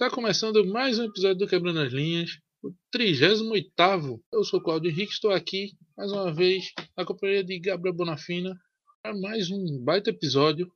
Está começando mais um episódio do Quebrando as Linhas, o 38. Eu sou Claudio Henrique, estou aqui mais uma vez na companhia de Gabriel Bonafina para mais um baita episódio,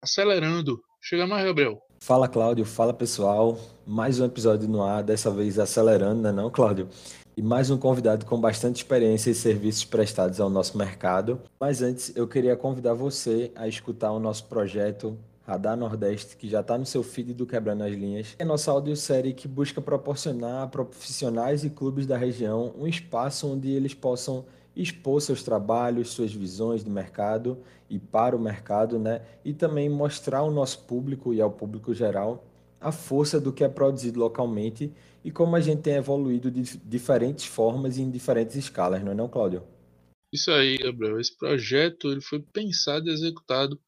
acelerando. Chega mais, Gabriel. Fala, Cláudio. Fala, pessoal. Mais um episódio no ar, dessa vez acelerando, né, não, Cláudio? E mais um convidado com bastante experiência e serviços prestados ao nosso mercado. Mas antes, eu queria convidar você a escutar o nosso projeto Radar Nordeste, que já está no seu feed do Quebrando as Linhas. É nossa audiosérie que busca proporcionar a profissionais e clubes da região um espaço onde eles possam expor seus trabalhos, suas visões de mercado e para o mercado, né? E também mostrar ao nosso público e ao público geral a força do que é produzido localmente e como a gente tem evoluído de diferentes formas e em diferentes escalas, não é não, Cláudio? Isso aí, Gabriel. Esse projeto ele foi pensado e executado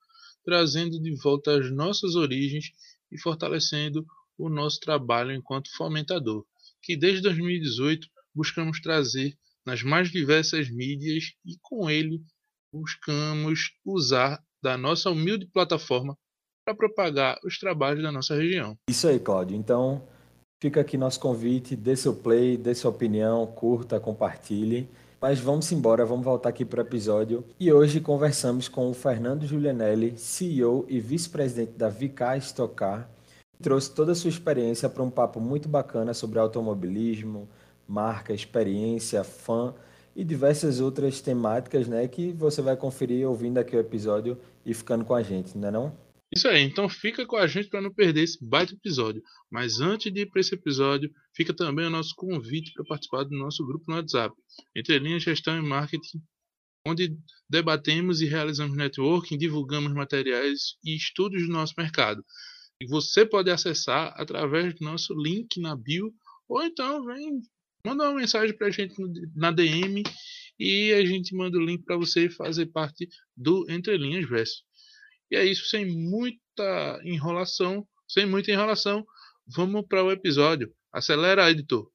trazendo de volta as nossas origens e fortalecendo o nosso trabalho enquanto fomentador, que desde 2018 buscamos trazer nas mais diversas mídias e com ele buscamos usar da nossa humilde plataforma para propagar os trabalhos da nossa região. Isso aí, Cláudio. Então, fica aqui nosso convite, dê seu play, dê sua opinião, curta, compartilhe. Mas vamos embora, vamos voltar aqui para o episódio. E hoje conversamos com o Fernando Giulianelli, CEO e vice-presidente da Vicar Estocar, que trouxe toda a sua experiência para um papo muito bacana sobre automobilismo, marca, experiência, fã e diversas outras temáticas, né, que você vai conferir ouvindo aqui o episódio e ficando com a gente, não é não? Isso aí, então fica com a gente para não perder esse baita episódio. Mas antes de ir para esse episódio, fica também o nosso convite para participar do nosso grupo no WhatsApp, Entre Linhas Gestão e Marketing, onde debatemos e realizamos networking, divulgamos materiais e estudos do nosso mercado. E você pode acessar através do nosso link na bio, ou então vem, manda uma mensagem para a gente na DM e a gente manda o link para você fazer parte do Entre Linhas Verso. E é isso, sem muita enrolação. Sem muita enrolação, vamos para o episódio. Acelera, editor.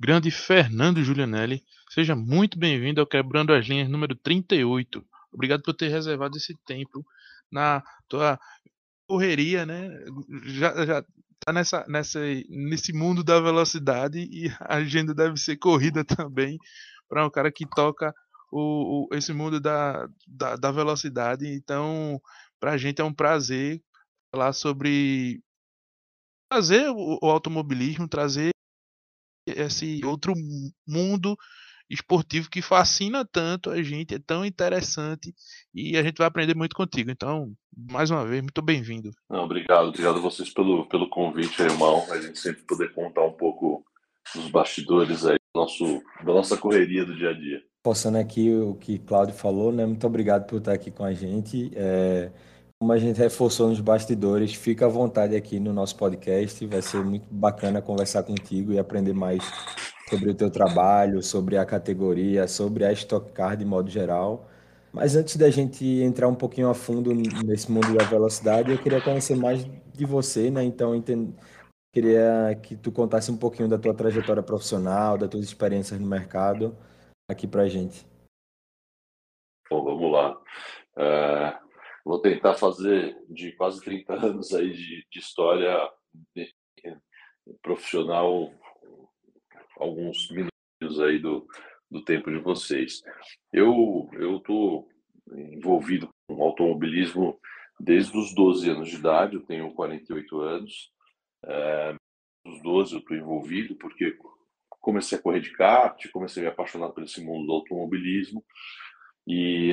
Grande Fernando Giulianelli, seja muito bem-vindo ao Quebrando as Linhas número 38. Obrigado por ter reservado esse tempo na tua correria, né? Já, já tá nessa, nessa, nesse mundo da velocidade e a agenda deve ser corrida também para um cara que toca o, o esse mundo da, da, da velocidade. Então, para a gente é um prazer falar sobre trazer o, o automobilismo, trazer esse outro mundo esportivo que fascina tanto a gente, é tão interessante e a gente vai aprender muito contigo. Então, mais uma vez, muito bem-vindo. Obrigado, obrigado a vocês pelo, pelo convite, irmão. A gente sempre poder contar um pouco dos bastidores aí nosso, da nossa correria do dia a dia reforçando aqui o que Cláudio falou, né? Muito obrigado por estar aqui com a gente. É, como a gente reforçou nos bastidores, fica à vontade aqui no nosso podcast. Vai ser muito bacana conversar contigo e aprender mais sobre o teu trabalho, sobre a categoria, sobre a Stock Car de modo geral. Mas antes da gente entrar um pouquinho a fundo nesse mundo da velocidade, eu queria conhecer mais de você, né? Então, entendo, queria que tu contasse um pouquinho da tua trajetória profissional, das tuas experiências no mercado aqui para gente. Bom, vamos lá. É, vou tentar fazer de quase 30 anos aí de, de história profissional alguns minutos aí do, do tempo de vocês. Eu eu envolvido com automobilismo desde os 12 anos de idade, eu tenho 48 anos. É, os 12 eu estou envolvido porque comecei a correr de kart, comecei a me apaixonar por esse mundo do automobilismo e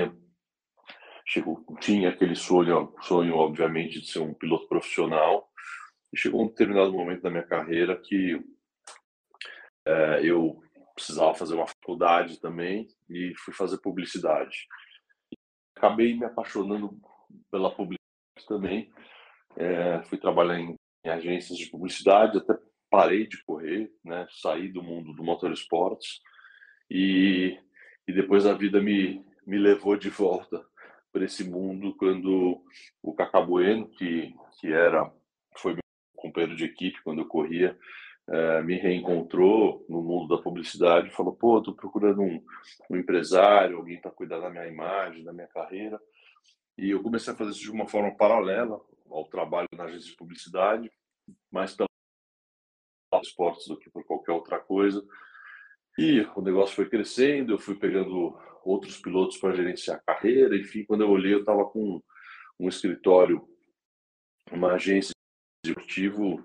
chegou, tinha aquele sonho, sonho obviamente de ser um piloto profissional e chegou um determinado momento da minha carreira que é, eu precisava fazer uma faculdade também e fui fazer publicidade. Acabei me apaixonando pela publicidade também. É, fui trabalhar em, em agências de publicidade até parei de correr, né? Saí do mundo do motorsports e, e depois a vida me, me levou de volta para esse mundo quando o Cacá Bueno, que, que era foi meu companheiro de equipe quando eu corria, é, me reencontrou no mundo da publicidade e falou: pô, tô procurando um, um empresário, alguém para cuidar da minha imagem, da minha carreira. E eu comecei a fazer isso de uma forma paralela ao trabalho na agência de publicidade, mais pela esportes do que por qualquer outra coisa. E o negócio foi crescendo, eu fui pegando outros pilotos para gerenciar a carreira. Enfim, quando eu olhei, eu estava com um escritório, uma agência executivo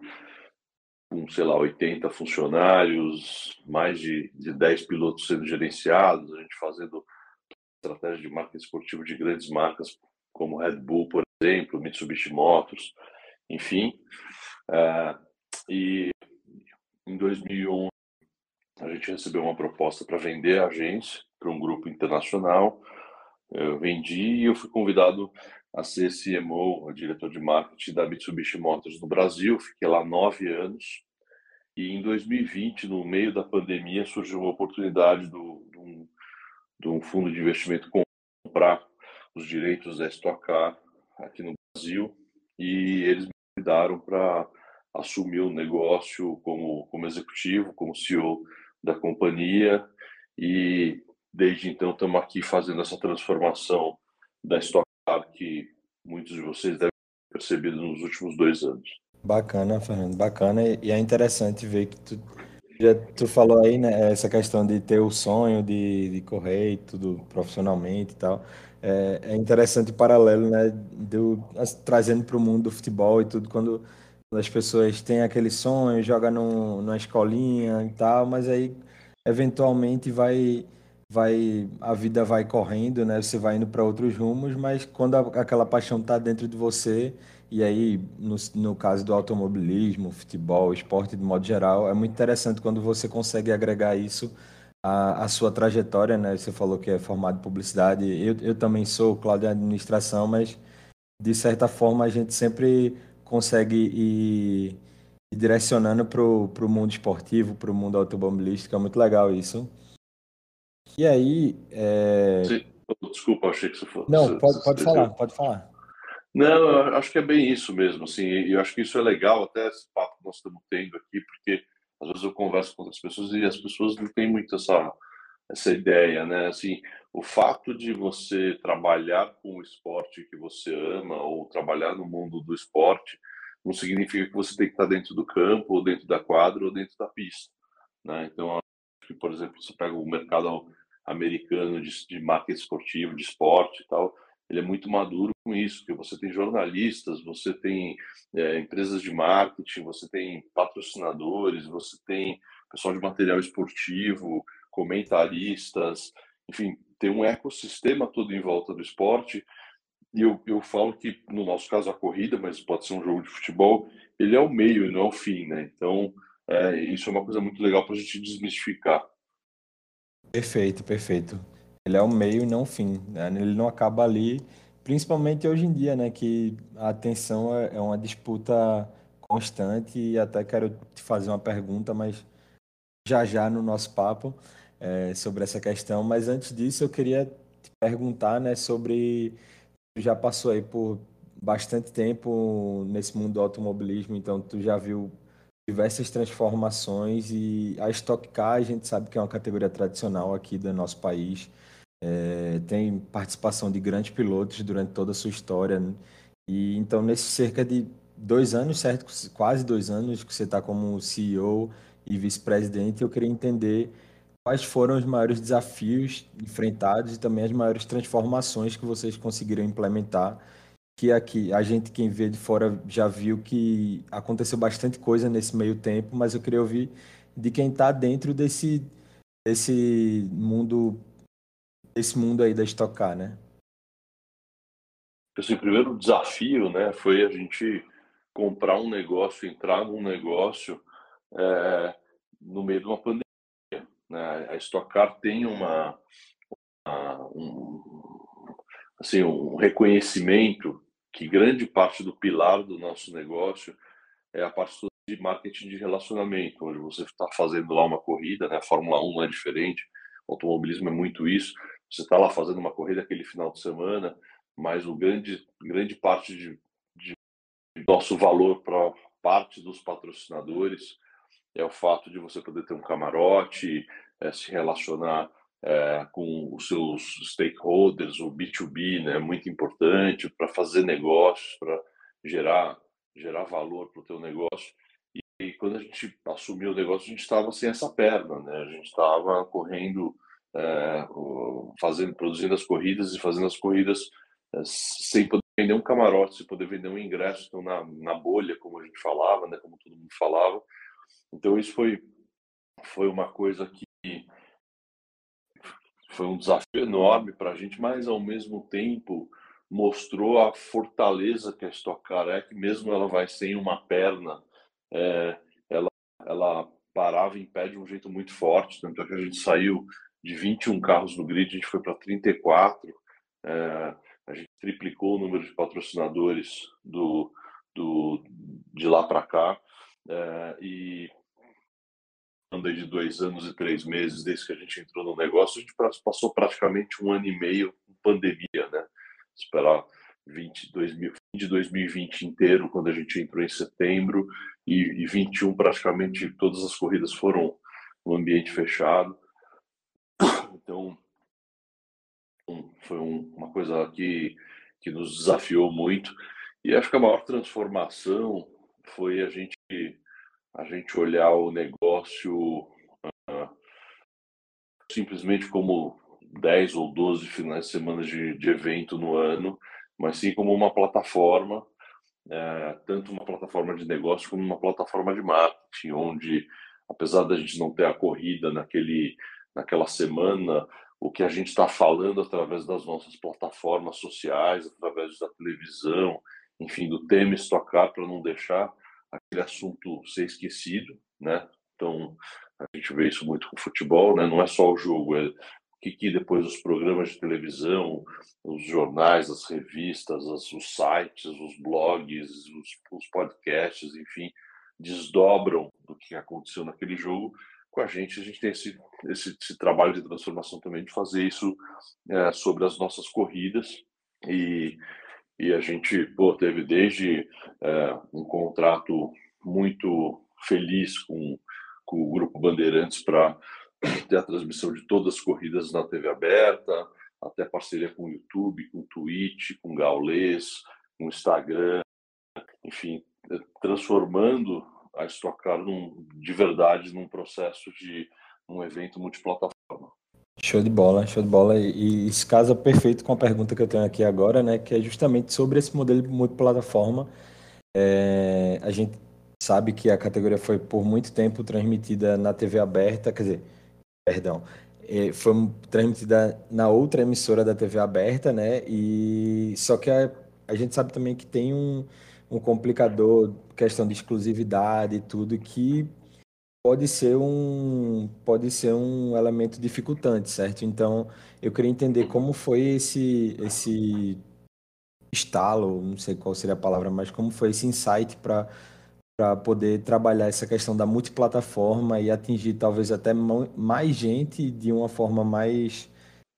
com, sei lá, 80 funcionários, mais de, de 10 pilotos sendo gerenciados, a gente fazendo estratégia de marketing esportivo de grandes marcas como Red Bull, por exemplo, Mitsubishi Motors, enfim. Uh, e em 2011 a gente recebeu uma proposta para vender a agência para um grupo internacional. Eu vendi e eu fui convidado a ser CMO, diretor de marketing da Mitsubishi Motors no Brasil. Fiquei lá nove anos. E em 2020, no meio da pandemia, surgiu uma oportunidade do, um, de um fundo de investimento comprar os direitos da Stock Car aqui no Brasil. E eles me convidaram para assumir o negócio como, como executivo, como CEO da companhia. E desde então estamos aqui fazendo essa transformação da Stock Car que muitos de vocês devem ter percebido nos últimos dois anos. Bacana, Fernando, bacana. E é interessante ver que tu, já, tu falou aí, né, essa questão de ter o sonho de, de correr e tudo profissionalmente e tal. É, é interessante o paralelo, né, do, trazendo para o mundo do futebol e tudo, quando as pessoas têm aquele sonho, joga num, numa escolinha e tal, mas aí eventualmente vai vai a vida vai correndo, né? Você vai indo para outros rumos, mas quando a, aquela paixão está dentro de você, e aí no, no caso do automobilismo, futebol, esporte de modo geral, é muito interessante quando você consegue agregar isso à, à sua trajetória, né? Você falou que é formado em publicidade, eu, eu também sou, Cláudio, de administração, mas de certa forma a gente sempre consegue ir, ir direcionando para o mundo esportivo, para o mundo automobilístico, é muito legal isso. E aí. É... Desculpa, achei que você fosse. Não, pode, pode falar, pode falar. Não, acho que é bem isso mesmo, assim, e eu acho que isso é legal, até esse papo que nós estamos tendo aqui, porque às vezes eu converso com outras pessoas e as pessoas não têm muito essa, essa ideia, né? Assim, o fato de você trabalhar com o esporte que você ama ou trabalhar no mundo do esporte não significa que você tem que estar dentro do campo, ou dentro da quadra, ou dentro da pista, né? Então, por exemplo, você pega o mercado americano de, de marketing esportivo, de esporte e tal, ele é muito maduro com isso, porque você tem jornalistas, você tem é, empresas de marketing, você tem patrocinadores, você tem pessoal de material esportivo, comentaristas, enfim, tem um ecossistema todo em volta do esporte. E eu, eu falo que, no nosso caso, a corrida, mas pode ser um jogo de futebol, ele é o meio e não é o fim, né? Então, é, isso é uma coisa muito legal para a gente desmistificar. Perfeito, perfeito. Ele é o meio e não o fim. Né? Ele não acaba ali, principalmente hoje em dia, né? Que a atenção é, é uma disputa constante e até quero te fazer uma pergunta, mas já já no nosso papo é, sobre essa questão. Mas antes disso, eu queria te perguntar, né? Sobre tu já passou aí por bastante tempo nesse mundo do automobilismo, então tu já viu diversas transformações e a Stock Car a gente sabe que é uma categoria tradicional aqui do nosso país. É, tem participação de grandes pilotos durante toda a sua história. Né? E então, nesses cerca de dois anos, certo? Quase dois anos que você está como CEO e vice-presidente, eu queria entender quais foram os maiores desafios enfrentados e também as maiores transformações que vocês conseguiram implementar que aqui a gente quem vê de fora já viu que aconteceu bastante coisa nesse meio tempo, mas eu queria ouvir de quem está dentro desse desse mundo desse mundo aí da estocar, né? Assim, o primeiro desafio, né, foi a gente comprar um negócio, entrar num negócio é, no meio de uma pandemia. Né? A Stock Car tem uma, uma um, assim, um reconhecimento que grande parte do pilar do nosso negócio é a parte de marketing de relacionamento, onde você está fazendo lá uma corrida, né? A Fórmula 1 não é diferente, o automobilismo é muito isso. Você está lá fazendo uma corrida aquele final de semana, mas o grande, grande parte de, de nosso valor para parte dos patrocinadores é o fato de você poder ter um camarote, é, se relacionar é, com os seus stakeholders, o B2B, né, muito importante para fazer negócios, para gerar gerar valor para o teu negócio. E, e, quando a gente assumiu o negócio, a gente estava sem essa perna, né? A gente estava correndo, é, fazendo, produzindo as corridas e fazendo as corridas é, sem poder vender um camarote, sem poder vender um ingresso, então na, na bolha, como a gente falava, né? Como todo mundo falava. Então isso foi foi uma coisa que foi um desafio enorme para a gente, mas ao mesmo tempo mostrou a fortaleza que a Stock Car é, que mesmo ela vai sem uma perna, é, ela, ela parava em pé de um jeito muito forte, tanto é que a gente saiu de 21 carros no grid, a gente foi para 34, é, a gente triplicou o número de patrocinadores do, do, de lá para cá, é, e andei de dois anos e três meses desde que a gente entrou no negócio, a gente passou praticamente um ano e meio com pandemia, né? esperar 20, 2000, de 2020 inteiro, quando a gente entrou em setembro, e, e 21 praticamente todas as corridas foram no ambiente fechado. Então, foi um, uma coisa que, que nos desafiou muito. E acho que a maior transformação foi a gente, a gente olhar o negócio uh, simplesmente como 10 ou 12 finais de semana de, de evento no ano, mas sim como uma plataforma, é, tanto uma plataforma de negócio como uma plataforma de marketing, onde, apesar da gente não ter a corrida naquele, naquela semana, o que a gente está falando através das nossas plataformas sociais, através da televisão, enfim, do tema estocar para não deixar aquele assunto ser esquecido, né? Então, a gente vê isso muito com o futebol, né? Não é só o jogo, é que, que depois os programas de televisão, os jornais, as revistas, as, os sites, os blogs, os, os, podcasts, enfim, desdobram do que aconteceu naquele jogo. Com a gente, a gente tem esse, esse, esse trabalho de transformação também, de fazer isso é, sobre as nossas corridas. E, e a gente pô, teve desde é, um contrato muito feliz com, com o Grupo Bandeirantes para ter a transmissão de todas as corridas na TV aberta, até parceria com o YouTube, com o Twitch, com o Gaulês, com o Instagram, enfim, transformando a Stock Car num, de verdade num processo de um evento multiplataforma. Show de bola, show de bola. E, isso casa perfeito com a pergunta que eu tenho aqui agora, né? Que é justamente sobre esse modelo multiplataforma. É, a gente sabe que a categoria foi por muito tempo transmitida na TV aberta, quer dizer, perdão, é, foi transmitida na outra emissora da TV aberta, né? E só que a, a gente sabe também que tem um, um complicador, questão de exclusividade e tudo, que pode ser um pode ser um elemento dificultante, certo? Então, eu queria entender como foi esse esse estalo, não sei qual seria a palavra, mas como foi esse insight para para poder trabalhar essa questão da multiplataforma e atingir talvez até mais gente de uma forma mais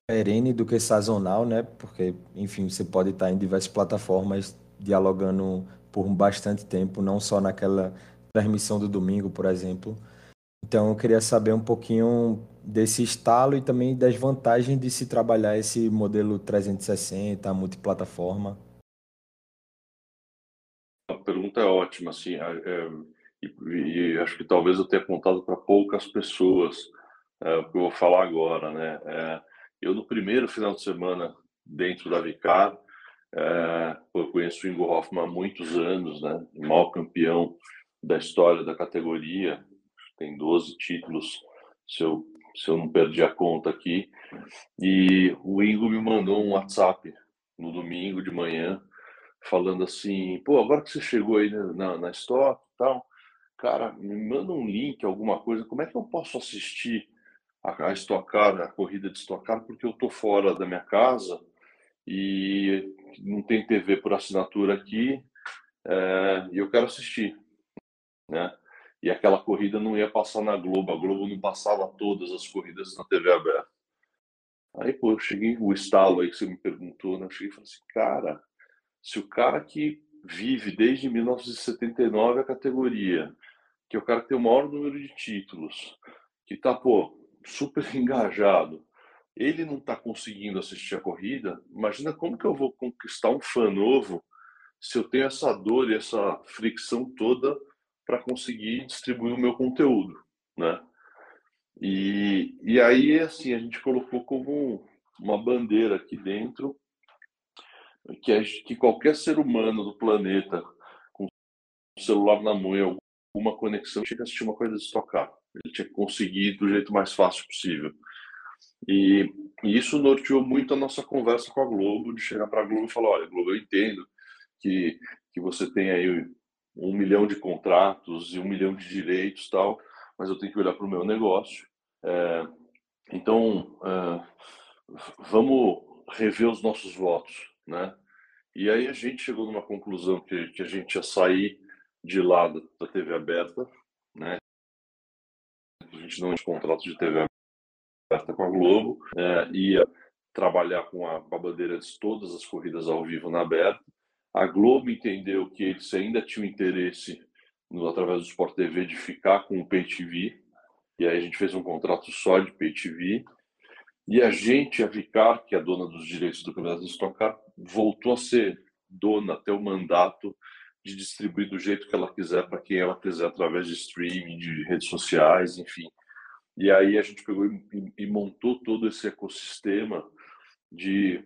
perene do que sazonal, né? Porque, enfim, você pode estar em diversas plataformas dialogando por bastante tempo, não só naquela transmissão do domingo, por exemplo. Então, eu queria saber um pouquinho desse estalo e também das vantagens de se trabalhar esse modelo 360, multiplataforma pergunta é ótima, assim, é, e, e, acho que talvez eu tenha contado para poucas pessoas é, o que eu vou falar agora, né? É, eu no primeiro final de semana dentro da Vicar, é, eu conheço o Ingo Hoffman há muitos anos, né? O maior campeão da história da categoria, tem 12 títulos, se eu, se eu não perdi a conta aqui. E o Ingo me mandou um WhatsApp no domingo de manhã, falando assim, pô, agora que você chegou aí na, na Stock e tal, cara, me manda um link, alguma coisa, como é que eu posso assistir a, a Stock Car, a corrida de Stock Car, porque eu tô fora da minha casa e não tem TV por assinatura aqui é, e eu quero assistir, né? E aquela corrida não ia passar na Globo, a Globo não passava todas as corridas na TV aberta. Aí, pô, eu cheguei, o estalo aí que você me perguntou, né? Eu cheguei e falei assim, cara, se o cara que vive desde 1979 a categoria, que é o cara que tem o maior número de títulos, que tá, pô, super engajado, ele não tá conseguindo assistir a corrida, imagina como que eu vou conquistar um fã novo se eu tenho essa dor e essa fricção toda para conseguir distribuir o meu conteúdo, né? E, e aí, assim, a gente colocou como uma bandeira aqui dentro que, é, que qualquer ser humano do planeta com celular na mão e alguma conexão tinha que assistir uma coisa de estocar. Ele tinha que conseguir do jeito mais fácil possível. E, e, isso norteou muito a nossa conversa com a Globo, de chegar para a Globo e falar, olha, Globo, eu entendo que, que você tem aí um milhão de contratos e um milhão de direitos tal, mas eu tenho que olhar para o meu negócio. É, então, é, vamos rever os nossos votos, né? E aí a gente chegou numa conclusão que, que a gente ia sair de lá da, TV aberta, né? A gente não tinha contrato de TV aberta com a Globo, é, ia trabalhar com a, com de todas as corridas ao vivo na aberta. A Globo entendeu que eles ainda tinham interesse, no, através do Sport TV, de ficar com o Pay TV, e aí a gente fez um contrato só de Pay TV. E a gente, a Vicar, que é dona dos direitos do Campeonato de Stock voltou a ser dona até o mandato de distribuir do jeito que ela quiser para quem ela quiser através de streaming, de redes sociais, enfim. E aí a gente pegou e, e montou todo esse ecossistema de,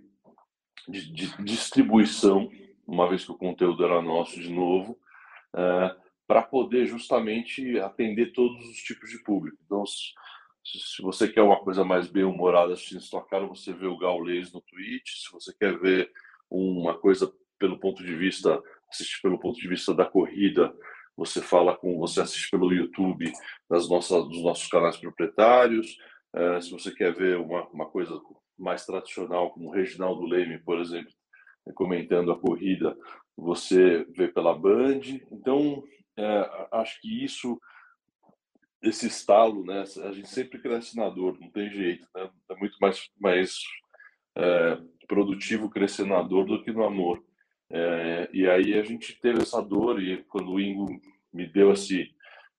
de, de, distribuição, uma vez que o conteúdo era nosso de novo, é, para poder justamente atender todos os tipos de público. Então, se, você quer uma coisa mais bem humorada assistindo Stock Car, você vê o Gaulês no Twitch. Se você quer ver uma coisa pelo ponto de vista assistir pelo ponto de vista da corrida, você fala com, você assiste pelo YouTube das nossas, dos nossos canais proprietários. Uh, se você quer ver uma, uma coisa mais tradicional, como o Reginaldo Leme, por exemplo, comentando a corrida, você vê pela Band. Então, é, acho que isso, esse estalo, né? A gente sempre cresce na dor, não tem jeito, né? É muito mais, mais é, produtivo crescer na dor do que no amor. É, e aí a gente teve essa dor e quando o Ingo me deu esse,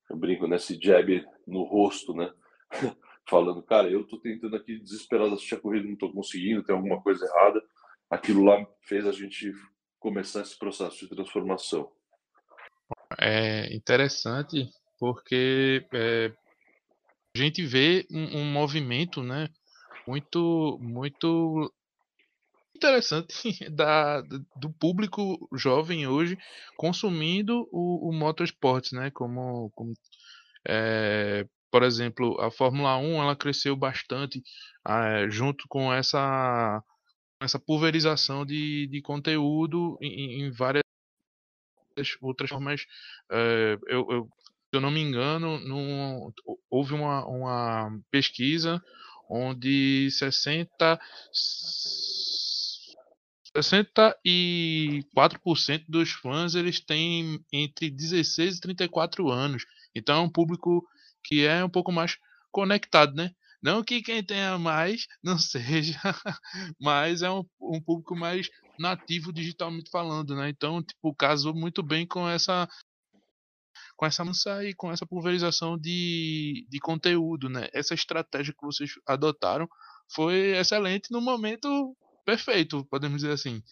eu brinco, nesse jab no rosto, né? Falando, cara, eu tô tentando aqui desesperado assistir a corrida, não tô conseguindo, tem alguma coisa errada. Aquilo lá fez a gente começar esse processo de transformação. É interessante porque é, a gente vê um, um movimento, né? Muito, muito interessante da, do público jovem hoje consumindo o, o motorsport, né? Como, como é, por exemplo, a Fórmula 1 ela cresceu bastante é, junto com essa essa pulverização de, de conteúdo em, em várias outras formas. É, eu, eu, se eu não me engano, num, houve uma, uma pesquisa onde 60 64% dos fãs eles têm entre 16 e 34 anos. Então é um público que é um pouco mais conectado, né? Não que quem tenha mais não seja, mas é um, um público mais nativo digitalmente falando, né? Então, tipo, casou muito bem com essa com essa mudança e com essa pulverização de, de conteúdo, né? Essa estratégia que vocês adotaram foi excelente no momento perfeito, podemos dizer assim.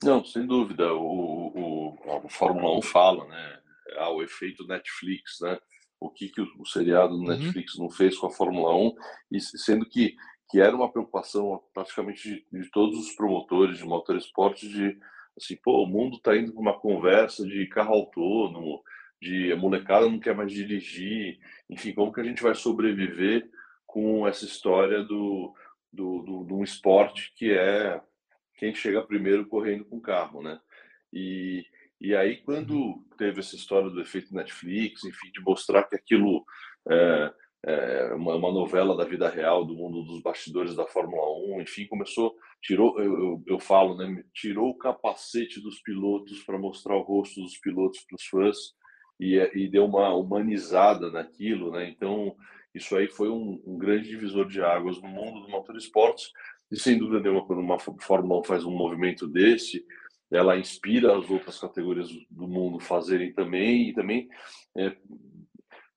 Não, sem dúvida. O, o, o Fórmula 1 fala, né? Ah, o efeito Netflix, né? O que, que o, o seriado do uhum. Netflix não fez com a Fórmula 1, e sendo que, que era uma preocupação praticamente de, de todos os promotores de motorsport de assim, pô, o mundo está indo para uma conversa de carro autônomo, de a molecada não quer mais dirigir, enfim, como que a gente vai sobreviver com essa história do, do, do, do um esporte que é quem chega primeiro correndo com o carro, né? E, e aí, quando teve essa história do efeito Netflix, enfim, de mostrar que aquilo é, é uma, uma, novela da vida real, do mundo dos bastidores da Fórmula 1, enfim, começou, tirou, eu, eu, eu falo, né, tirou o capacete dos pilotos para mostrar o rosto dos pilotos para os fãs e, e deu uma humanizada naquilo, né? Então, isso aí foi um, um grande divisor de águas no mundo do motorsports e sem dúvida nenhuma quando uma Fórmula 1 faz um movimento desse, ela inspira as outras categorias do mundo fazerem também e também é,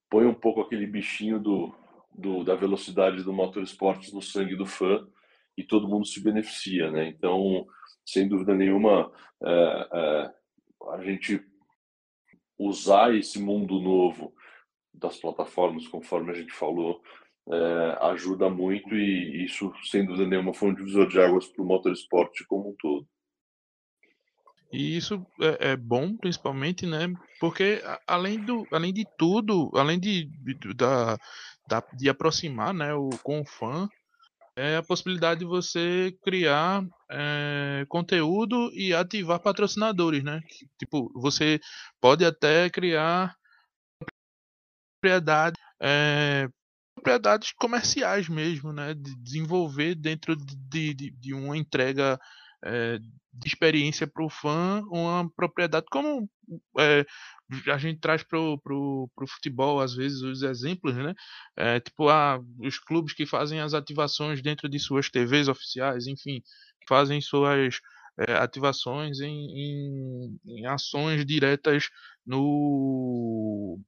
põe um pouco aquele bichinho do, do, da velocidade do motorsport no sangue do fã e todo mundo se beneficia, né? Então, sem dúvida nenhuma, é, é, a gente usar esse mundo novo das plataformas, conforme a gente falou, é, ajuda muito e isso, sem dúvida nenhuma, foi um divisor de águas para o motorsport como um todo. E isso é, é, bom, principalmente, né? Porque além, do, além de tudo, além de, de, da, da, de aproximar né, o, com o fã, é a possibilidade de você criar é, conteúdo e ativar patrocinadores, né? Tipo, você pode até criar propriedade, é, propriedades comerciais mesmo, né? De desenvolver dentro de, de, de uma entrega é, de experiência para o fã uma propriedade como é, a gente traz pro, pro futebol às vezes os exemplos né? É, tipo ah, os clubes que fazem as ativações dentro de suas TVs oficiais enfim fazem suas ativações em, em, em, ações diretas no,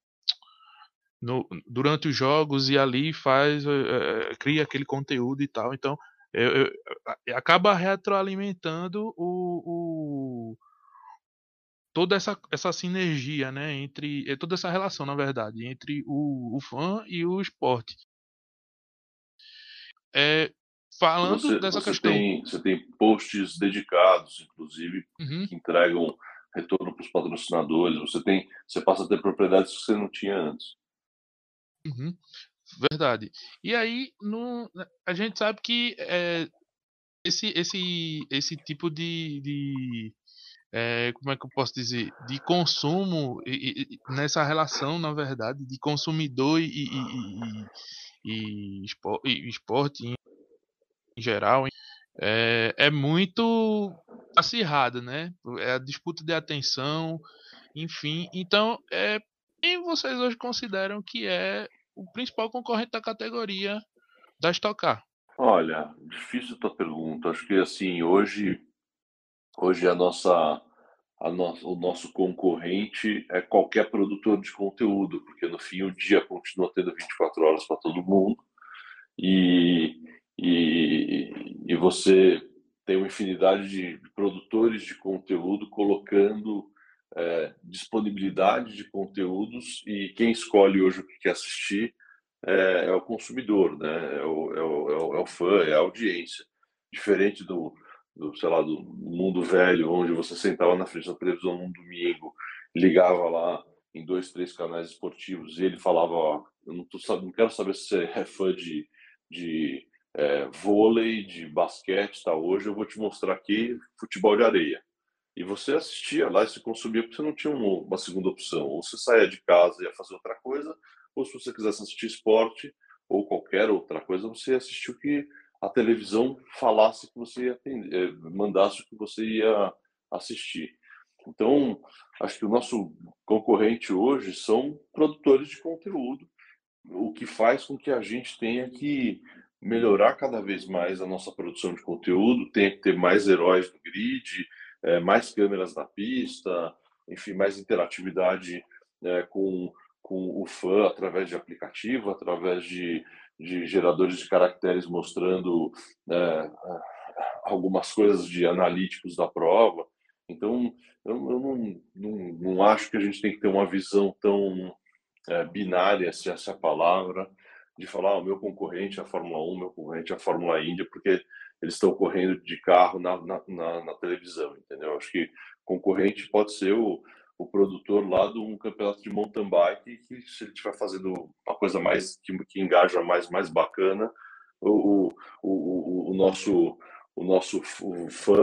no durante os jogos e ali faz é, cria aquele conteúdo e tal. Então eu, eu, acaba retroalimentando o, o, toda essa, essa sinergia, né, entre é, toda essa relação, na verdade, entre o, o fã e o esporte. É, falando você, dessa você questão, tem, você tem posts dedicados, inclusive, uhum. que entregam retorno para os patrocinadores. Você tem, você passa a ter propriedades que você não tinha antes. Uhum. Verdade. E aí, no, a gente sabe que é, esse, esse, esse tipo de. de é, como é que eu posso dizer? De consumo, e, e, nessa relação, na verdade, de consumidor e, e esporte em, em geral, é, é muito acirrada, né? É a disputa de atenção, enfim. Então, é, quem vocês hoje consideram que é o principal concorrente da categoria da Stock Car? Olha, difícil tua pergunta. Acho que assim, hoje, hoje a nossa, a no, o nosso concorrente é qualquer produtor de conteúdo, porque no fim o dia continua tendo 24 horas para todo mundo e, e, e você tem uma infinidade de produtores de conteúdo colocando é, disponibilidade de conteúdos e quem escolhe hoje o que quer assistir é, é o consumidor, né? É o, é, o, é, o, é o, fã, é a audiência. Diferente do, do, sei lá, do mundo velho, onde você sentava na frente da televisão num domingo, ligava lá em dois, três canais esportivos e ele falava, ó, eu não, tô, não quero saber se você é fã de, de é, vôlei, de basquete, tá? Hoje eu vou te mostrar aqui futebol de areia. E você assistia lá e se consumia porque você não tinha uma, segunda opção. Ou você saía de casa e ia fazer outra coisa, ou se você quisesse assistir esporte ou qualquer outra coisa, você assistiu que a televisão falasse que você ia atender, eh, mandasse o que você ia assistir. Então, acho que o nosso concorrente hoje são produtores de conteúdo, o que faz com que a gente tenha que melhorar cada vez mais a nossa produção de conteúdo, tenha que ter mais heróis no grid, é, mais câmeras na pista, enfim, mais interatividade é, com, com o fã através de aplicativo, através de, de geradores de caracteres mostrando é, algumas coisas de analíticos da prova. Então, eu, eu não, não, não, acho que a gente tem que ter uma visão tão é, binária, se essa é a palavra, de falar, o meu concorrente é a Fórmula 1, meu concorrente é a Fórmula Índia, porque eles estão correndo de carro na, na, na, na, televisão, entendeu? Acho que concorrente pode ser o, o produtor lá de um campeonato de mountain bike que se ele estiver fazendo uma coisa mais que, que engaja mais mais bacana, o, o, o, o nosso o nosso fã,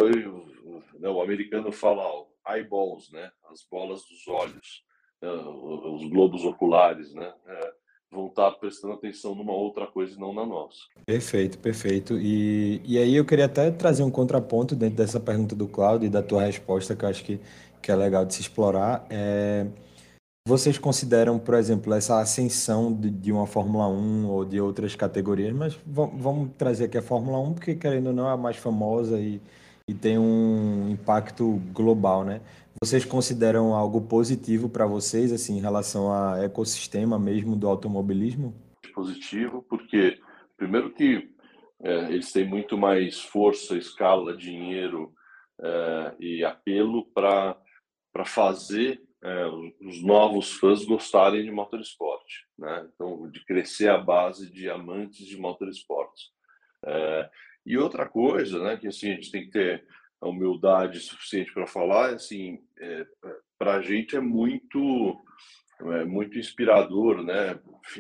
né, o americano fala eyeballs, né? As bolas dos olhos, né, os globos oculares, né? É, vão estar prestando atenção numa outra coisa e não na nossa. Perfeito, perfeito. E, e aí eu queria até trazer um contraponto dentro dessa pergunta do Claudio e da tua resposta, que eu acho que, que é legal de se explorar. É, vocês consideram, por exemplo, essa ascensão de, de uma Fórmula 1 ou de outras categorias, mas vamos trazer aqui a Fórmula 1, porque querendo ou não é a mais famosa e, e tem um impacto global, né? Vocês consideram algo positivo para vocês, assim, em relação ao ecossistema mesmo do automobilismo? Positivo, porque primeiro que é, eles têm muito mais força, escala, dinheiro é, e apelo para fazer é, os novos fãs gostarem de motorsport, né? Então, de crescer a base de amantes de motorsports. É, e outra coisa, né, que assim, a gente tem que ter a humildade suficiente para falar, assim, é, para a gente é muito é muito inspirador, né?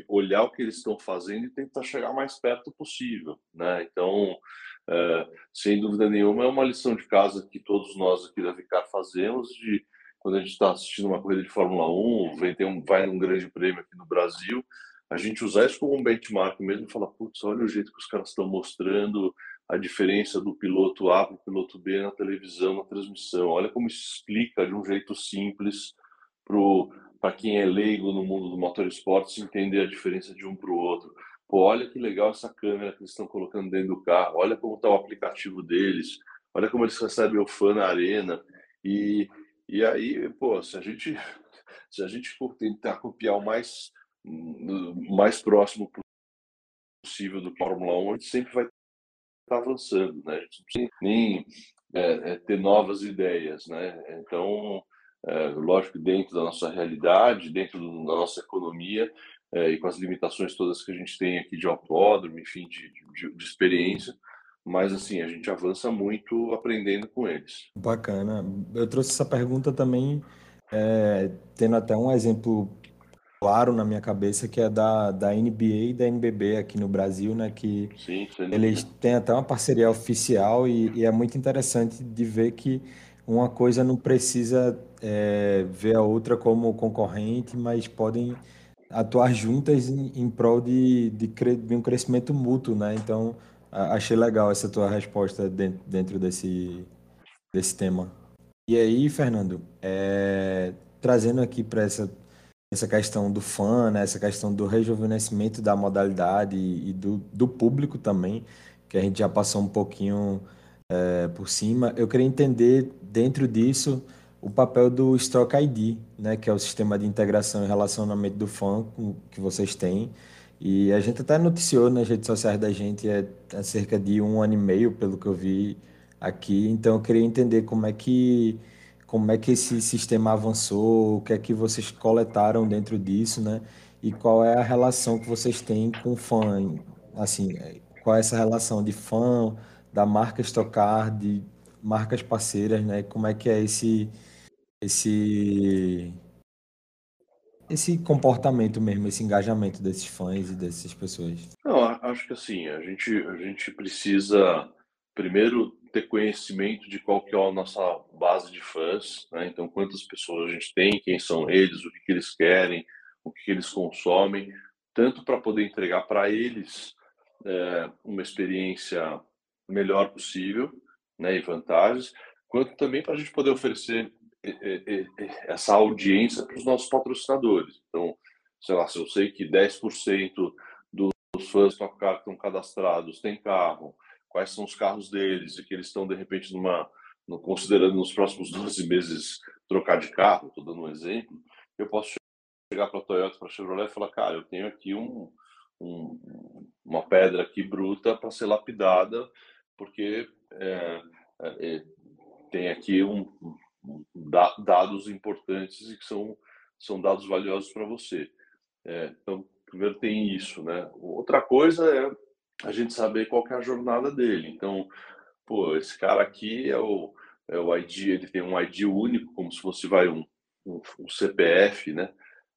Olhar o que eles estão fazendo e tentar chegar mais perto possível, né? Então, é, sem dúvida nenhuma, é uma lição de casa que todos nós aqui da Vicar fazemos de quando a gente está assistindo uma corrida de Fórmula 1, vem ter um, vai num grande prêmio aqui no Brasil, a gente usar isso como um benchmark mesmo e falar, putz, olha o jeito que os caras estão mostrando a diferença do piloto A para o piloto B na televisão, na transmissão. Olha como isso explica de um jeito simples para quem é leigo no mundo do motorsport entender a diferença de um para o outro. Pô, olha que legal essa câmera que eles estão colocando dentro do carro, olha como está o aplicativo deles, olha como eles recebem o fã na arena. E, e aí, pô, se a gente, se a gente tentar copiar o mais, o mais próximo possível do Fórmula 1, a gente sempre vai estar tá avançando, né? A gente não precisa nem é, é, ter novas ideias, né? Então, é, lógico, dentro da nossa realidade, dentro da nossa economia é, e com as limitações todas que a gente tem aqui de autódromo, enfim, de, de, de experiência, mas assim, a gente avança muito aprendendo com eles. Bacana. Eu trouxe essa pergunta também, é, tendo até um exemplo claro na minha cabeça, que é da, da NBA e da NBB aqui no Brasil, né? Que Sim, eles têm até uma parceria oficial e, e, é muito interessante de ver que uma coisa não precisa é, ver a outra como concorrente, mas podem atuar juntas em, em prol de, de, de, um crescimento mútuo, né? Então, achei legal essa tua resposta dentro, dentro desse, desse tema. E aí, Fernando, é, trazendo aqui para essa, essa questão do fã, né? essa questão do rejuvenescimento da modalidade e, do, do público também, que a gente já passou um pouquinho é, por cima, eu queria entender dentro disso o papel do Stock ID, né, que é o sistema de integração e relacionamento do fã que vocês têm. E a gente até noticiou nas redes sociais da gente há, há cerca de um ano e meio, pelo que eu vi aqui. Então eu queria entender como é que como é que esse sistema avançou, o que é que vocês coletaram dentro disso, né? E qual é a relação que vocês têm com o fã, assim, qual é essa relação de fã da marca Stock Car, de marcas parceiras, né? Como é que é esse esse esse comportamento mesmo, esse engajamento desses fãs e dessas pessoas? Não, acho que assim, a gente, a gente precisa primeiro ter conhecimento de qual que é a nossa base de fãs, né? Então, quantas pessoas a gente tem, quem são eles, o que, que eles querem, o que, que eles consomem, tanto para poder entregar para eles é, uma experiência melhor possível, né, e vantagens, quanto também para a gente poder oferecer essa audiência para os nossos patrocinadores. Então, sei lá, se eu sei que 10% dos fãs que estão cadastrados têm carro, quais são os carros deles e que eles estão, de repente, numa, considerando nos próximos 12 meses trocar de carro, estou dando um exemplo, eu posso chegar para a Toyota, para a Chevrolet e falar, cara, eu tenho aqui um, um, uma pedra aqui bruta para ser lapidada, porque é, é, tem aqui um, dados importantes e que são, são dados valiosos para você. É, então, primeiro tem isso, né? Outra coisa é a gente saber qual é a jornada dele. Então, pô, esse cara aqui é o, é o ID, ele tem um ID único, como se fosse vai um, um, um CPF, né?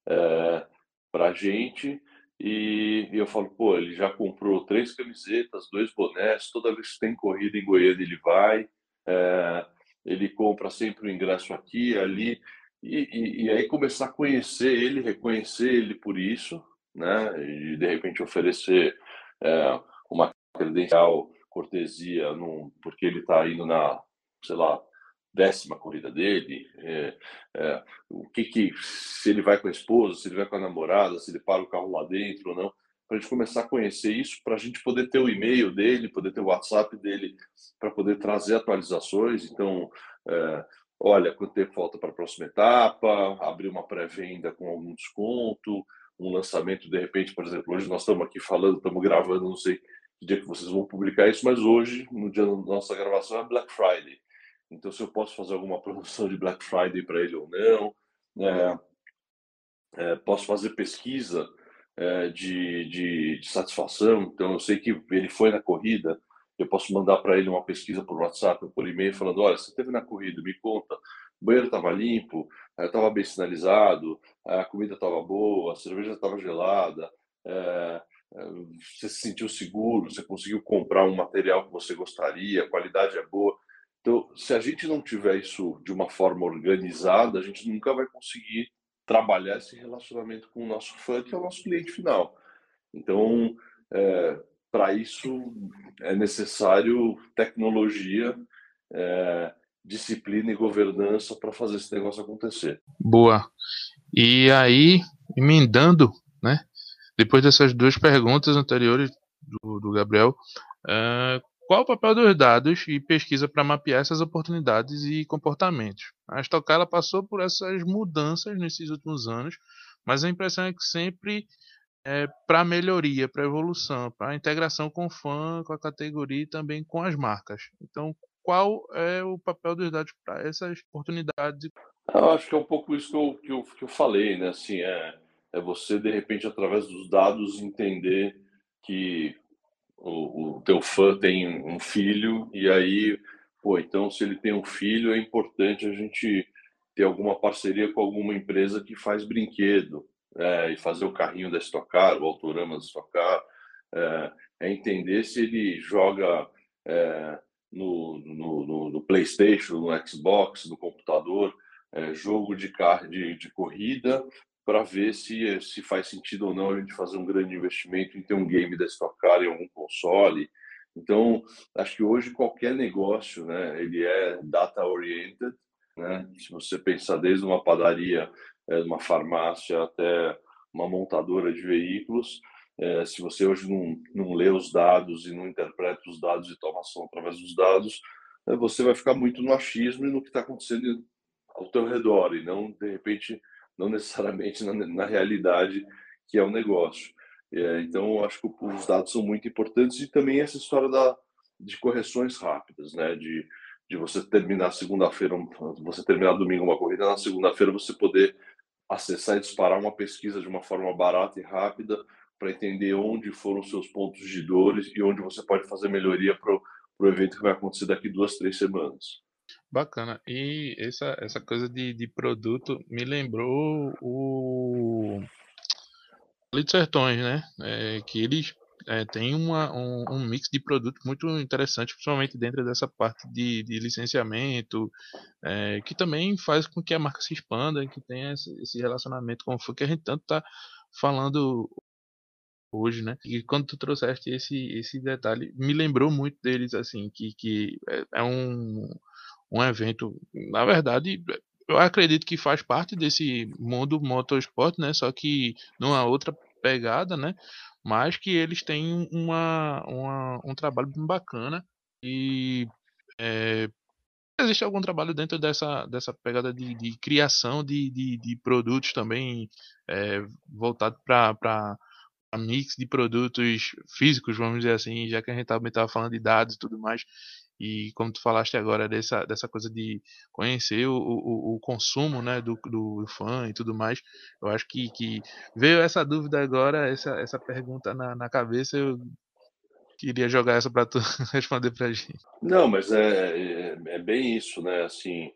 É, para gente. E, e, eu falo, pô, ele já comprou três camisetas, dois bonés, toda vez que tem corrida em Goiânia ele vai. É, ele compra sempre o ingresso aqui, ali, e, e, e, aí começar a conhecer ele, reconhecer ele por isso, né? E de repente oferecer é, credencial, cortesia, num, porque ele está indo na, sei lá, décima corrida dele, é, é, o que que se ele vai com a esposa, se ele vai com a namorada, se ele para o carro lá dentro ou não para a gente começar a conhecer isso, para a gente poder ter o e-mail dele, poder ter o WhatsApp dele, para poder trazer atualizações. Então, é, olha, quanto tempo falta para a próxima etapa, abrir uma pré-venda com algum desconto, um lançamento, de repente, por exemplo, hoje nós estamos aqui falando, estamos gravando, não sei dia que vocês vão publicar isso, mas hoje, no dia da nossa gravação, é Black Friday. Então, se eu posso fazer alguma promoção de Black Friday para ele ou não, é, é, posso fazer pesquisa é, de, de, de, satisfação. Então, eu sei que ele foi na corrida, eu posso mandar para ele uma pesquisa por WhatsApp ou por e-mail falando: olha, você esteve na corrida, me conta. O banheiro estava limpo, estava bem sinalizado, a comida estava boa, a cerveja estava gelada, é, é, você se sentiu seguro, você conseguiu comprar um material que você gostaria, a qualidade é boa. Então, se a gente não tiver isso de uma forma organizada, a gente nunca vai conseguir trabalhar esse relacionamento com o nosso fã, que é o nosso cliente final. Então, é, para isso é necessário tecnologia, é, disciplina e governança para fazer esse negócio acontecer. Boa. E aí, emendando, né? Depois dessas duas perguntas anteriores do, do Gabriel, uh, qual o papel dos dados e pesquisa para mapear essas oportunidades e comportamentos? A Stock ela passou por essas mudanças nesses últimos anos, mas a impressão é que sempre é para melhoria, para evolução, para integração com o fã, com a categoria e também com as marcas. Então, qual é o papel dos dados para essas oportunidades? Eu acho que é um pouco isso que eu, que eu, que eu falei, né? Assim, é, é você, de repente, através dos dados, entender que o, o teu fã tem um filho e aí, pô, então se ele tem um filho é importante a gente ter alguma parceria com alguma empresa que faz brinquedo é, e fazer o carrinho da Stock Car, o Autorama da Stock Car, é, é entender se ele joga é, no, no, no, no, PlayStation, no Xbox, no computador, é, jogo de, car de, de corrida para ver se, se faz sentido ou não a gente fazer um grande investimento em ter um game da Stock Car em algum console. Então, acho que hoje qualquer negócio, né, ele é data oriented, né? Se você pensar desde uma padaria, é, uma farmácia até uma montadora de veículos, é, se você hoje não, não lê os dados e não interpreta os dados e toma ação através dos dados, é, você vai ficar muito no achismo e no que está acontecendo ao teu redor e não de repente não necessariamente na, na realidade que é o negócio. É, então, acho que os dados são muito importantes e também essa história da, de correções rápidas, né? De, de você terminar segunda-feira, você terminar domingo uma corrida, na segunda-feira você poder acessar e disparar uma pesquisa de uma forma barata e rápida para entender onde foram os seus pontos de dores e onde você pode fazer melhoria para o evento que vai acontecer daqui duas, três semanas. Bacana. E essa, essa coisa de, de produto me lembrou o Ali Sertões, né? É, que eles é, têm uma, um, um, mix de produto muito interessante, principalmente dentro dessa parte de, de licenciamento, é, que também faz com que a marca se expanda, que tenha esse, esse relacionamento com o que a gente tanto está falando hoje, né? E quando tu trouxeste esse, esse detalhe, me lembrou muito deles, assim, que, que é, é um um evento, na verdade, eu acredito que faz parte desse mundo motorsport, né? Só que numa outra pegada, né? Mas que eles têm uma, uma um trabalho bem bacana e é, existe algum trabalho dentro dessa, dessa pegada de, de criação de, de, de, produtos também é, voltado para mix de produtos físicos, vamos dizer assim, já que a gente também estava falando de dados e tudo mais. E como tu falaste agora dessa, dessa coisa de conhecer o, o, o consumo né, do, do fã e tudo mais, eu acho que, que veio essa dúvida agora, essa, essa pergunta na, na cabeça, eu queria jogar essa para tu responder para a gente. Não, mas é, é, é, bem isso, né? Assim,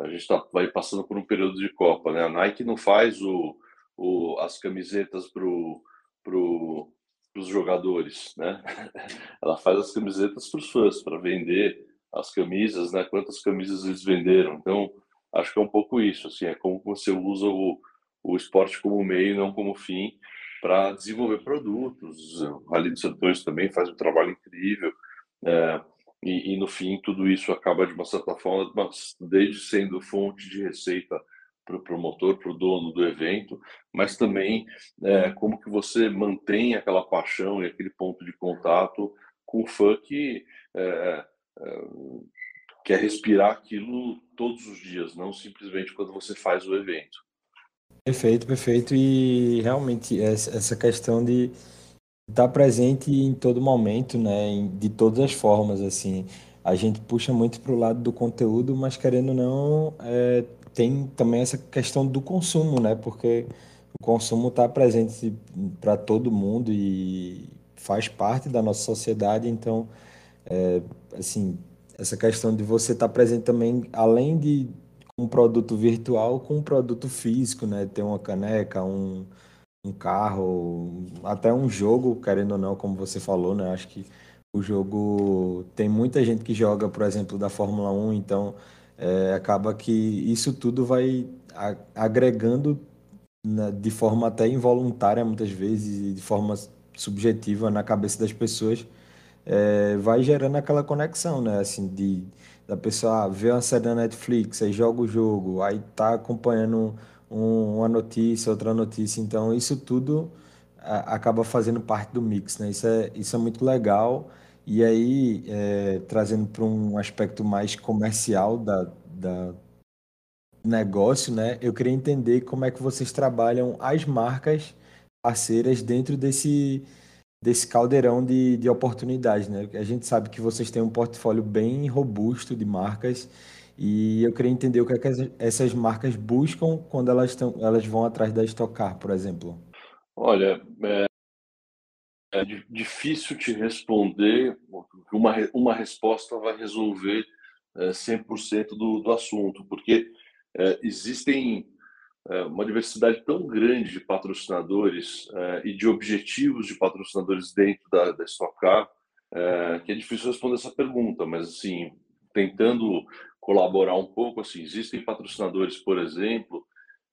a gente tá, vai passando por um período de Copa, né? A Nike não faz o, o, as camisetas pro, pro para os jogadores, né? Ela faz as camisetas para os fãs, para vender as camisas, né? Quantas camisas eles venderam. Então, acho que é um pouco isso, assim, é como você usa o, o esporte como meio, não como fim, para desenvolver produtos. O Rally dos também faz um trabalho incrível. É, e, e, no fim, tudo isso acaba, de uma certa forma, desde sendo fonte de receita para o promotor, para o dono do evento, mas também é, como que você mantém aquela paixão e aquele ponto de contato com o fã que é, é, quer respirar aquilo todos os dias, não simplesmente quando você faz o evento. Perfeito, perfeito. E realmente essa questão de, Está presente em todo momento, né? De todas as formas, assim. A gente puxa muito para o lado do conteúdo, mas querendo ou não, é, tem também essa questão do consumo, né? Porque o consumo está presente para todo mundo e faz parte da nossa sociedade, então, é, assim, essa questão de você estar tá presente também, além de um produto virtual, com um produto físico, né? Ter uma caneca, um, um carro, até um jogo, querendo ou não, como você falou, né? Acho que o jogo tem muita gente que joga, por exemplo, da Fórmula 1, então é, acaba que isso tudo vai agregando né, de forma até involuntária, muitas vezes, e de forma subjetiva na cabeça das pessoas, é, vai gerando aquela conexão, né? Assim, de, da pessoa ah, ver uma série da Netflix, aí joga o jogo, aí tá acompanhando um, uma notícia, outra notícia. Então, isso tudo a, acaba fazendo parte do mix, né? Isso é, isso é muito legal. E aí, é, trazendo para um aspecto mais comercial da, da negócio, né? Eu queria entender como é que vocês trabalham as marcas parceiras dentro desse, desse caldeirão de, de oportunidades, né? A gente sabe que vocês têm um portfólio bem robusto de marcas e eu queria entender o que, é que essas marcas buscam quando elas, estão, elas vão atrás da Estocar, por exemplo. Olha, é, é difícil te responder uma, uma resposta vai resolver é, 100% do, do assunto, porque é, existem é, uma diversidade tão grande de patrocinadores é, e de objetivos de patrocinadores dentro da, da Stock Car, é, que é difícil responder essa pergunta, mas assim, tentando colaborar um pouco, assim, existem patrocinadores, por exemplo,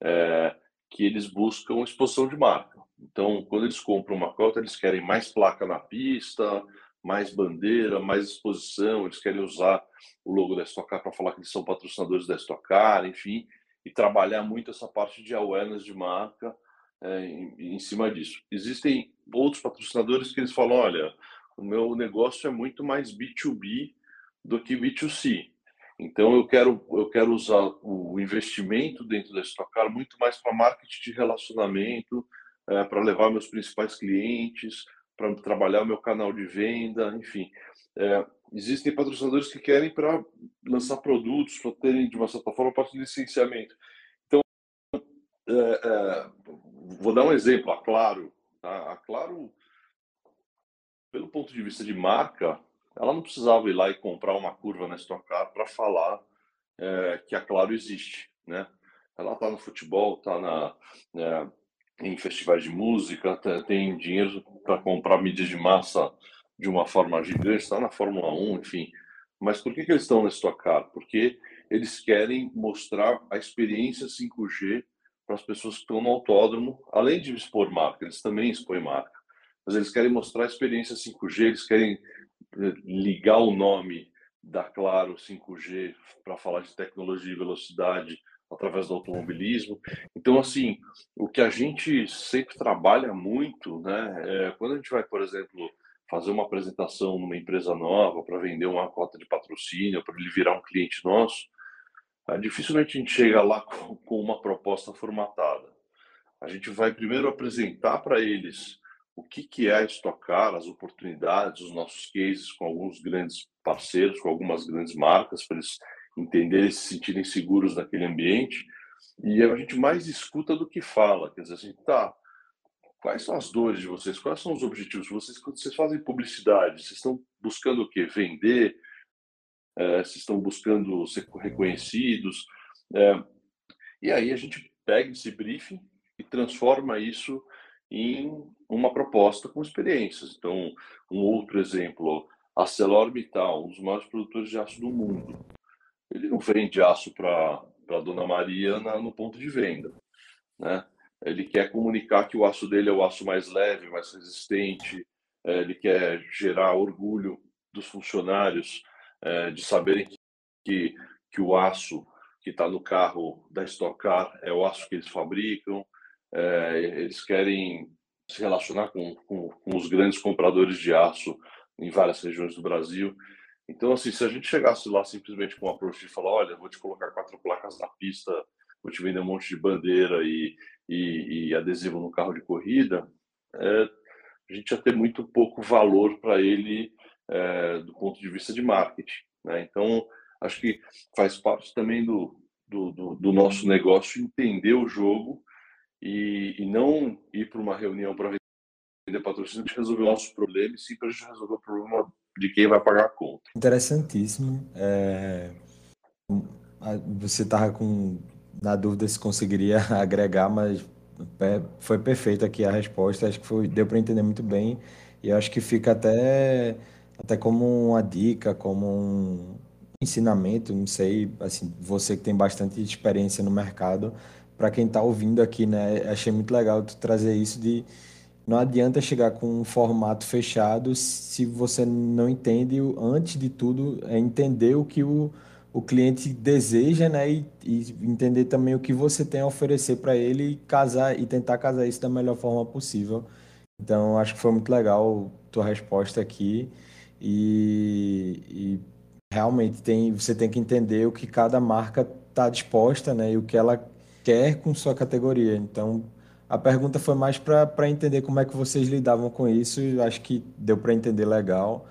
é, que eles buscam exposição de marca. Então, quando eles compram uma cota, eles querem mais placa na pista, mais bandeira, mais exposição, eles querem usar o logo da Stock Car para falar que eles são patrocinadores da Stock Car, enfim, e trabalhar muito essa parte de awareness de marca é, em, em, cima disso. Existem outros patrocinadores que eles falam, olha, o meu negócio é muito mais B2B do que B2C. Então eu quero eu quero usar o investimento dentro da Stock Car muito mais para marketing de relacionamento, é, para levar meus principais clientes, para trabalhar o meu canal de venda, enfim. É, existem patrocinadores que querem para lançar produtos, para terem, de uma certa forma, parte de licenciamento. Então, é, é, vou dar um exemplo, a Claro. Tá? A Claro, pelo ponto de vista de marca, ela não precisava ir lá e comprar uma curva na Stock Car para falar é, que a Claro existe, né? Ela está no futebol, está na, é, em festivais de música, tem dinheiro para comprar mídias de massa de uma forma gigante, está na Fórmula 1, enfim. Mas por que, que eles estão na Stock Car? Porque eles querem mostrar a experiência 5G para as pessoas que estão no autódromo, além de expor marca, eles também expõem marca. Mas eles querem mostrar a experiência 5G, eles querem eh, ligar o nome da Claro 5G para falar de tecnologia e velocidade através do automobilismo. Então, assim, o que a gente sempre trabalha muito, né, é quando a gente vai, por exemplo, fazer uma apresentação numa empresa nova para vender uma cota de patrocínio, para ele virar um cliente nosso, é, dificilmente a gente chega lá com, com uma proposta formatada. A gente vai primeiro apresentar para eles o que, que é estocar, as oportunidades, os nossos cases com alguns grandes parceiros, com algumas grandes marcas, para eles entenderem, se sentirem seguros naquele ambiente. E a gente mais escuta do que fala. Quer dizer, assim, tá, quais são as dores de vocês? Quais são os objetivos? Vocês, quando vocês fazem publicidade, vocês estão buscando o quê? Vender? É, vocês estão buscando ser reconhecidos? É, e aí a gente pega esse briefing e transforma isso em uma proposta com experiências. Então, um outro exemplo, a ArcelorMittal, um dos maiores produtores de aço do mundo. Ele não vende aço para a Dona Maria na, no ponto de venda, né? Ele quer comunicar que o aço dele é o aço mais leve, mais resistente. É, ele quer gerar orgulho dos funcionários é, de saberem que, que, que o aço que está no carro da Stock Car é o aço que eles fabricam. É, eles querem se relacionar com, com, com, os grandes compradores de aço em várias regiões do Brasil. Então, assim, se a gente chegasse lá simplesmente com um approach de falar, olha, vou te colocar quatro placas na pista, vou te vender um monte de bandeira e, e, e adesivo no carro de corrida, é, a gente ia ter muito pouco valor para ele é, do ponto de vista de marketing. Né? Então, acho que faz parte também do, do, do, do nosso negócio entender o jogo e, e não ir para uma reunião para vender patrocínio de resolver o nosso problema, e sim para a gente resolver o problema de quem vai pagar a conta. Interessantíssimo. É... Você estava com na dúvida se conseguiria agregar, mas foi perfeita aqui a resposta. Acho que foi, deu para entender muito bem e acho que fica até até como uma dica, como um ensinamento, não sei, assim, você que tem bastante experiência no mercado, para quem está ouvindo aqui, né? Achei muito legal tu trazer isso de não adianta chegar com um formato fechado se você não entende, antes de tudo, é entender o que o, o cliente deseja, né? E, e entender também o que você tem a oferecer para ele e casar e tentar casar isso da melhor forma possível. Então, acho que foi muito legal tua resposta aqui e, e realmente tem, você tem que entender o que cada marca está disposta, né? E o que ela quer com sua categoria. Então, a pergunta foi mais para entender como é que vocês lidavam com isso e acho que deu para entender legal.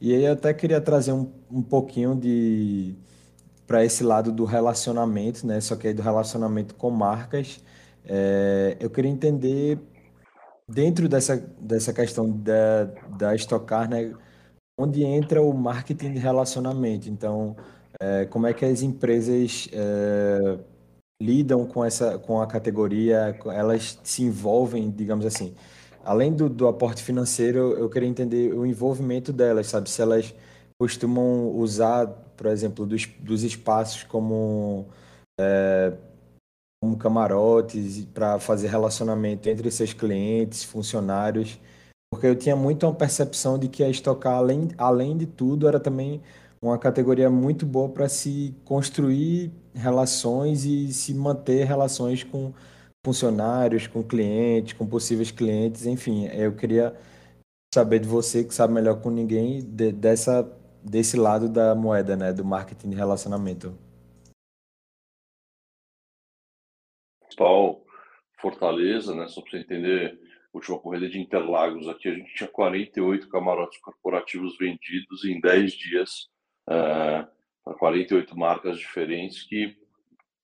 E aí eu até queria trazer um, um pouquinho de para esse lado do relacionamento, né? Só que aí do relacionamento com marcas. É, eu queria entender dentro dessa, dessa questão da, da Estocar, né? Onde entra o marketing de relacionamento? Então, é, como é que as empresas é, lidam com essa com a categoria, elas se envolvem, digamos assim. Além do, do aporte financeiro, eu queria entender o envolvimento delas, sabe? Se elas costumam usar, por exemplo, dos, dos espaços como, é, como camarotes para fazer relacionamento entre seus clientes, funcionários, porque eu tinha muito uma percepção de que a estocar, além, além de tudo, era também uma categoria muito boa para se construir relações e se manter relações com funcionários, com clientes, com possíveis clientes, enfim. Eu queria saber de você, que sabe melhor com ninguém, de, dessa, desse lado da moeda, né, do marketing de relacionamento. Principal fortaleza, né, só para você entender, última corrida de Interlagos aqui, a gente tinha 48 camarotes corporativos vendidos em 10 dias uh, para 48 marcas diferentes que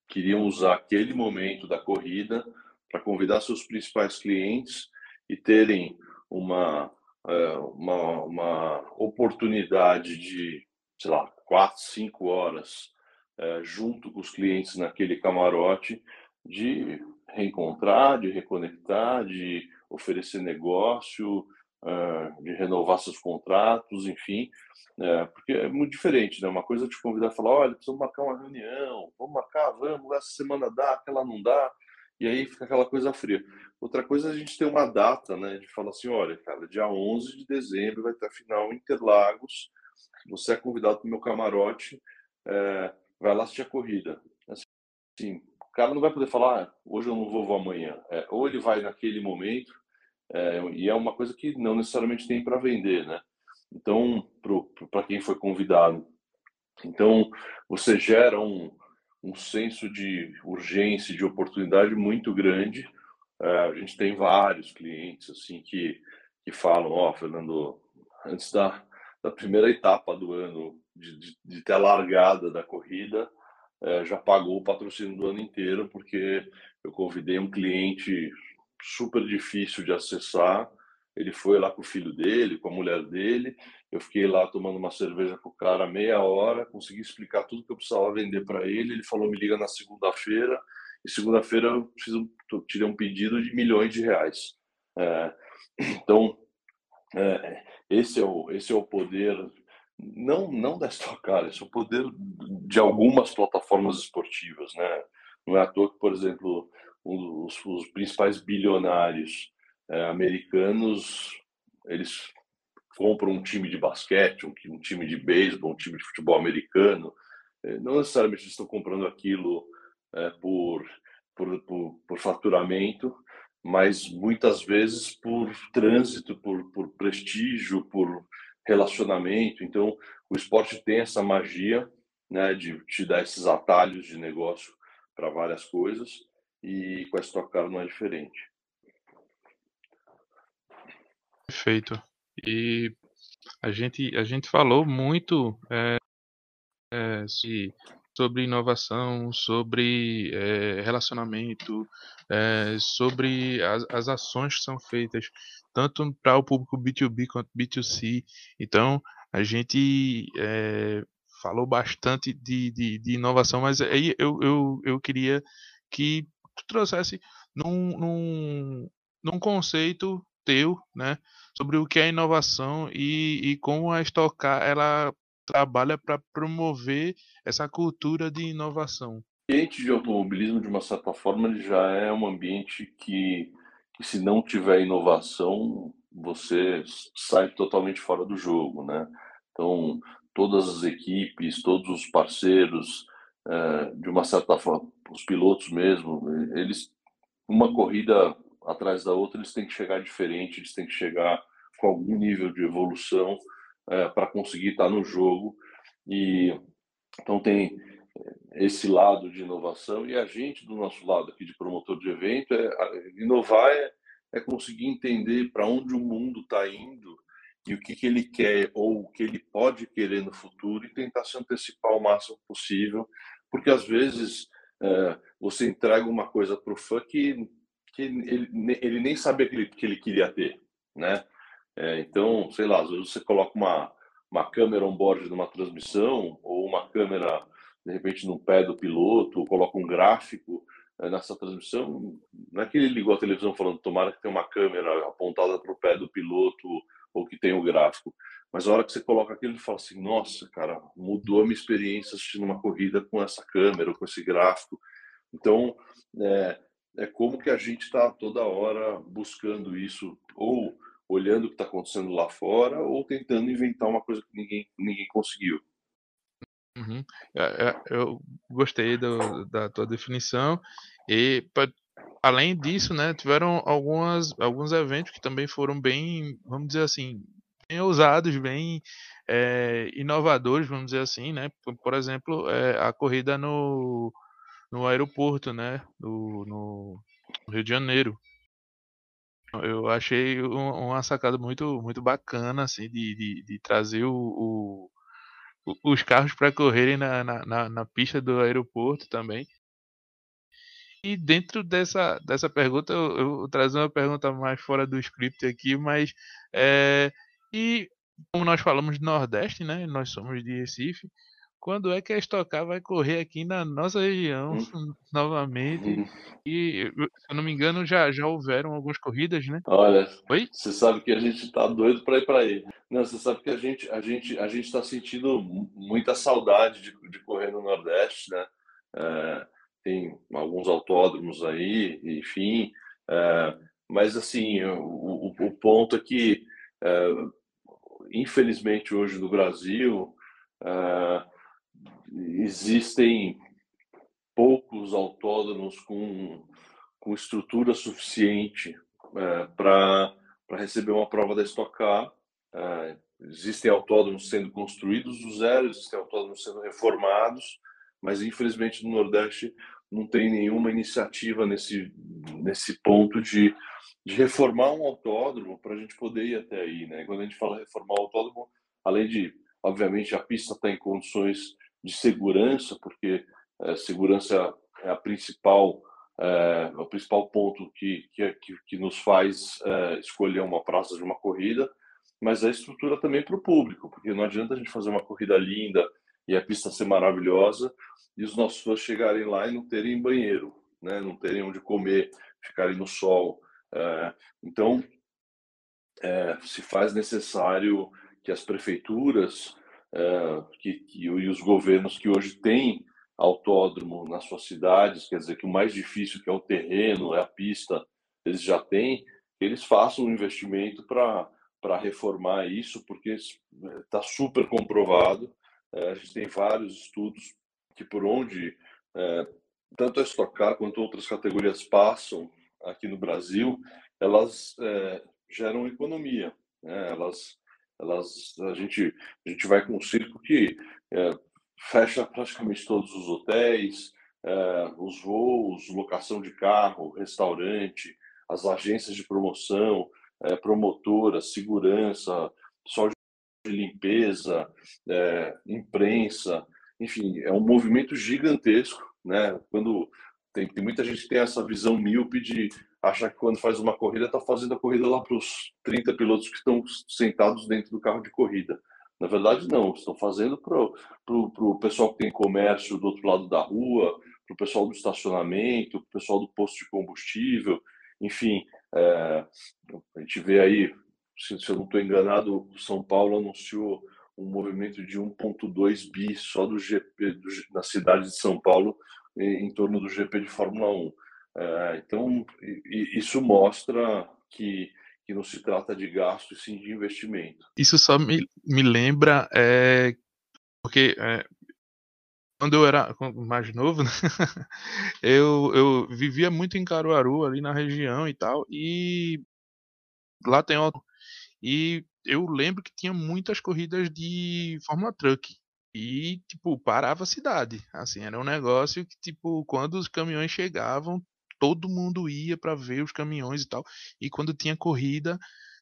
queriam usar aquele momento da corrida para convidar seus principais clientes e terem uma, uh, uma, uma oportunidade de, sei lá, quatro, cinco horas uh, junto com os clientes naquele camarote de reencontrar, de reconectar, de oferecer negócio, de renovar seus contratos, enfim, é, porque é muito diferente, né? Uma coisa é te convidar a falar, olha, precisamos marcar uma reunião, vamos marcar, vamos, essa semana dá, aquela não dá, e aí fica aquela coisa fria. Outra coisa é a gente ter uma data, né? De falar assim, olha, cara, dia 11 de dezembro vai ter a final Interlagos, você é convidado para o meu camarote, é, vai lá assistir a corrida. Assim, o cara não vai poder falar, ah, hoje eu não vou, vou amanhã. É, ou ele vai naquele momento, é, e é uma coisa que não necessariamente tem para vender, né? Então, para quem foi convidado. Então, você gera um, um senso de urgência, de oportunidade muito grande. É, a gente tem vários clientes assim que, que falam, ó, oh, Fernando, antes da, da primeira etapa do ano, de, de, de ter a largada da corrida, é, já pagou o patrocínio do ano inteiro, porque eu convidei um cliente super difícil de acessar. Ele foi lá com o filho dele, com a mulher dele. Eu fiquei lá tomando uma cerveja com o cara meia hora, consegui explicar tudo que eu precisava vender para ele. Ele falou: me liga na segunda-feira. E segunda-feira eu um, tirei um pedido de milhões de reais. É, então, é, esse, é o, esse é o poder, não, não da Stock esse é o poder de algumas plataformas esportivas. Né? Não é à toa que, por exemplo, os, os principais bilionários é, americanos, eles compram um time de basquete, um, um time de beisebol, um time de futebol americano. É, não necessariamente estão comprando aquilo é, por, por, por, por, faturamento, mas muitas vezes por trânsito, por, por prestígio, por relacionamento. Então, o esporte tem essa magia né, de te dar esses atalhos de negócio para várias coisas e com a Stock Car não é diferente. Perfeito. E a gente, a gente falou muito é, é, sobre inovação, sobre é, relacionamento, sobre as, as ações que são feitas, tanto para o público B2B quanto B2C. Então, a gente falou bastante de, de, de, inovação, mas aí eu, eu, eu queria que trouxesse num, num, num conceito teu, né, sobre o que é inovação e, e como a Estocar ela trabalha para promover essa cultura de inovação. O ambiente de automobilismo, de uma certa forma, ele já é um ambiente que, que se não tiver inovação, você sai totalmente fora do jogo, né? Então, todas as equipes, todos os parceiros, é, de uma certa forma, os pilotos mesmo, eles, uma corrida atrás da outra, eles têm que chegar diferente, eles têm que chegar com algum nível de evolução é, para conseguir estar no jogo. E então tem esse lado de inovação e a gente do nosso lado aqui de promotor de evento é inovar é, é conseguir entender para onde o mundo está indo e o que, que ele quer ou o que ele pode querer no futuro e tentar se antecipar o máximo possível, porque às vezes é, você entrega uma coisa para o fã que, que ele, ele nem sabia que ele, que ele queria ter, né? É, então, sei lá, às vezes você coloca uma, uma câmera on-board numa transmissão ou uma câmera, de repente, no pé do piloto, ou coloca um gráfico é, nessa transmissão. Não é que ele ligou a televisão falando tomara que tenha uma câmera apontada para o pé do piloto ou que tenha o gráfico. Mas a hora que você coloca aquilo, ele fala assim: nossa, cara, mudou a minha experiência assistindo uma corrida com essa câmera, com esse gráfico. Então, é, é como que a gente está toda hora buscando isso, ou olhando o que está acontecendo lá fora ou tentando inventar uma coisa que ninguém, ninguém conseguiu. Uhum. É, é, eu gostei do, da tua definição e além disso, né, tiveram algumas, alguns eventos que também foram bem, vamos dizer assim, bem ousados, bem é, inovadores, vamos dizer assim, né? Por exemplo, é, a corrida no, no aeroporto, né, do, no Rio de Janeiro, eu achei uma sacada muito, muito bacana, assim, de, de, de trazer o, o, os carros para correrem na, na, na, pista do aeroporto também. E dentro dessa, dessa pergunta, eu, eu trazer uma pergunta mais fora do script aqui, mas é, e como nós falamos de Nordeste, né? Nós somos de Recife. Quando é que a Estocar vai correr aqui na nossa região hum. novamente? Hum. E, se eu não me engano, já, já houveram algumas corridas, né? Olha, Oi? você sabe que a gente está doido para ir para aí. Não, você sabe que a gente a gente a gente está sentindo muita saudade de, de correr no Nordeste, né? É, tem alguns autódromos aí, enfim. É, mas assim, o, o, o, ponto é que, é, infelizmente, hoje no Brasil é, existem poucos autódromos com, com estrutura suficiente é, para receber uma prova da Stock Car. É, existem autódromos sendo construídos do zero, existem autódromos sendo reformados, mas infelizmente no Nordeste não tem nenhuma iniciativa nesse, nesse ponto de, de reformar um autódromo para a gente poder ir até aí. Né? Quando a gente fala reformar o autódromo, além de, obviamente, a pista estar tá em condições de segurança, porque é, segurança é a principal é, o principal ponto que, que, que nos faz é, escolher uma praça de uma corrida, mas a estrutura também para o público, porque não adianta a gente fazer uma corrida linda e a pista ser maravilhosa e os nossos fãs chegarem lá e não terem banheiro, né? não terem onde comer, ficarem no sol. É, então, é, se faz necessário que as prefeituras é, que, que, e os governos que hoje têm autódromo nas suas cidades, quer dizer que o mais difícil que é o terreno, é a pista, eles já têm, eles façam um investimento para reformar isso, porque está super comprovado. É, a gente tem vários estudos que por onde é, tanto a Stock Car quanto outras categorias passam aqui no Brasil, elas é, geram economia. Né? Elas elas a gente a gente vai com um circo que é, fecha praticamente todos os hotéis, é, os voos, locação de carro, restaurante, as agências de promoção. é, promotoras, segurança, só de limpeza, é, imprensa, enfim, é um movimento gigantesco, né? Quando tem, tem muita gente que tem essa visão míope de achar que quando faz uma corrida está fazendo a corrida lá para os 30 pilotos que estão sentados dentro do carro de corrida. Na verdade, não. Estão fazendo para o pessoal que tem comércio do outro lado da rua, para o pessoal do estacionamento, para o pessoal do posto de combustível. Enfim, é, a gente vê aí, se, se eu não estou enganado, São Paulo anunciou um movimento de 1,2 bi só do GP do, na cidade de São Paulo em, em torno do GP de Fórmula 1. É, então, isso mostra que que não se trata de gasto, sim de investimento. Isso só me, me lembra, é, porque é, quando eu era mais novo, né, eu, eu vivia muito em Caruaru, ali na região e tal, e lá tem auto. E eu lembro que tinha muitas corridas de Fórmula Truck. E, tipo, parava a cidade. Assim, era um negócio que, tipo, quando os caminhões chegavam, todo mundo ia para ver os caminhões e tal. E quando tinha corrida,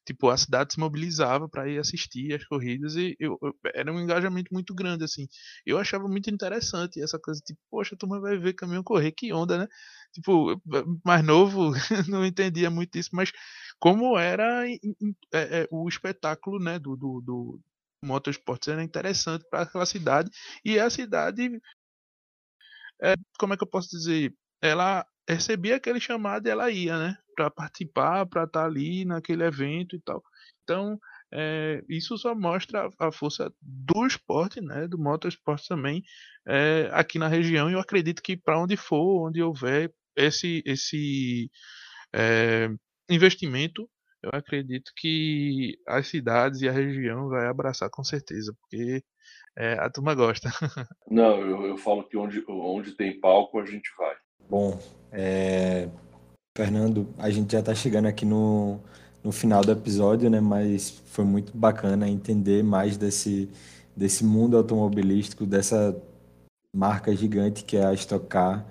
tipo, a cidade se mobilizava para ir assistir as corridas e eu, eu, era um engajamento muito grande, assim. Eu achava muito interessante essa coisa, tipo, poxa, turma vai ver caminhão correr, que onda, né? Tipo, mais novo, não entendia muito isso, mas como era é, é, o espetáculo, né, do, do, do motorsport era interessante para aquela cidade e a cidade é, como é que eu posso dizer ela recebia aquele chamado e ela ia, né? Para participar, para estar tá ali naquele evento e tal. Então, é, isso só mostra a força do esporte, né? Do motorsport também é, aqui na região. E eu acredito que para onde for, onde houver esse esse é, investimento, eu acredito que as cidades e a região vai abraçar com certeza, porque é, a turma gosta. Não, eu, eu falo que onde, onde tem palco a gente vai. Bom, é... Fernando, a gente já está chegando aqui no, no final do episódio, né? Mas foi muito bacana entender mais desse, desse mundo automobilístico, dessa marca gigante que é a Stock Car.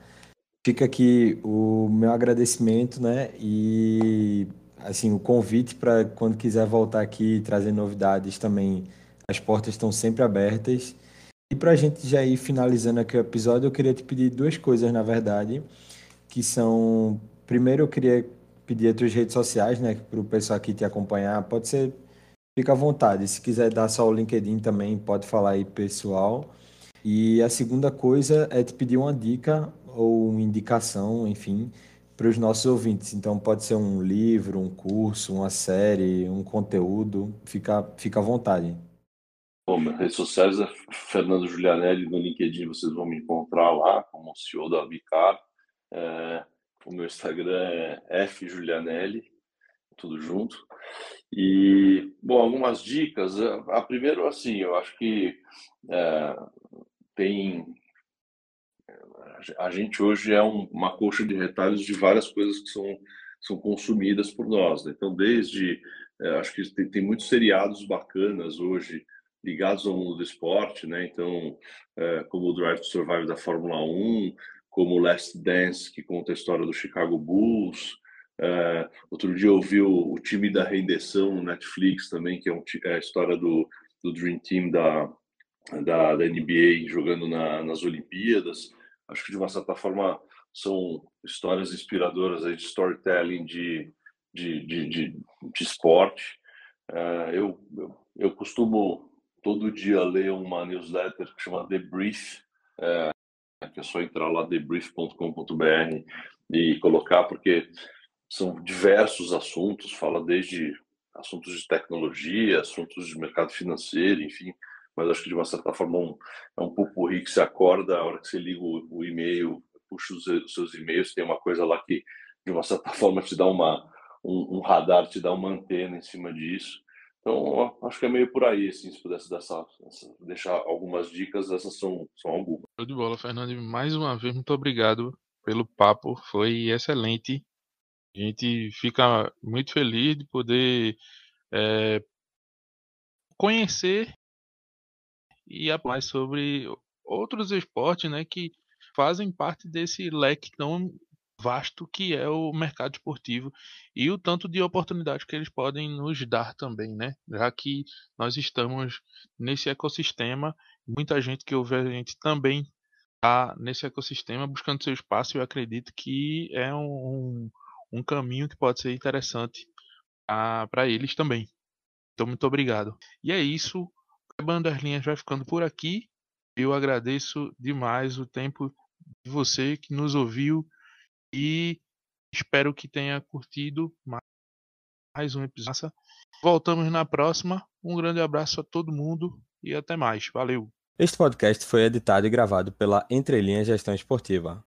Fica aqui o meu agradecimento, né? E assim o convite para quando quiser voltar aqui e trazer novidades também. As portas estão sempre abertas. E para a gente já ir finalizando aqui o episódio, eu queria te pedir duas coisas, na verdade, que são... Primeiro, eu queria pedir as tuas redes sociais, né, para o pessoal aqui te acompanhar. Pode ser, fica à vontade. Se quiser dar só o LinkedIn também, pode falar aí, pessoal. E a segunda coisa é te pedir uma dica ou uma indicação, enfim, para os nossos ouvintes. Então, pode ser um livro, um curso, uma série, um conteúdo. Fica, fica à vontade. Bom, minhas redes sociais é Fernando Giulianelli no LinkedIn, vocês vão me encontrar lá como CEO da Vicar. É, o meu Instagram é fjulianelli, tudo junto. E, bom, algumas dicas. A primeira, assim, eu acho que é, tem. A gente hoje é um, uma coxa de retalhos de várias coisas que são, são consumidas por nós. Né? Então, desde. É, acho que tem, tem muitos seriados bacanas hoje ligados ao mundo do esporte, né? Então, é, como o Drive to Survive da Fórmula 1, como Last Dance, que conta a história do Chicago Bulls. É, outro dia eu vi o, o, time da rendição no Netflix também, que é, um, é a história do, do Dream Team da, da, da NBA jogando na, nas Olimpíadas. Acho que de uma certa forma são histórias inspiradoras aí de storytelling de, de, de, de, de esporte. É, eu, eu, eu costumo todo dia leio uma newsletter que chama The Brief, é, que é só entrar lá thebrief.com.br e colocar, porque são diversos assuntos, fala desde assuntos de tecnologia, assuntos de mercado financeiro, enfim, mas acho que de uma certa forma um, é um pupurri que se acorda a hora que você liga o, o e-mail, puxa os, os seus e-mails, tem uma coisa lá que de uma certa forma te dá uma um, um radar, te dá uma antena em cima disso então, acho que é meio por aí, assim, se pudesse dessa, deixar algumas dicas, essas são, são algumas. Show de bola, Fernando. Mais uma vez, muito obrigado pelo papo, foi excelente. A gente fica muito feliz de poder é, conhecer e aprender sobre outros esportes, né, que fazem parte desse leque tão vasto que é o mercado esportivo e o tanto de oportunidades que eles podem nos dar também, né? Já que nós estamos nesse ecossistema, muita gente que ouve a gente também está nesse ecossistema buscando seu espaço. Eu acredito que é um, um caminho que pode ser interessante para eles também. Então, muito obrigado. E é isso. Quebrando as linhas vai ficando por aqui. Eu agradeço demais o tempo de você que nos ouviu e espero que tenha curtido mais um episódio. Voltamos na próxima. Um grande abraço a todo mundo e até mais. Valeu. Este podcast foi editado e gravado pela Entrelinha Gestão Esportiva.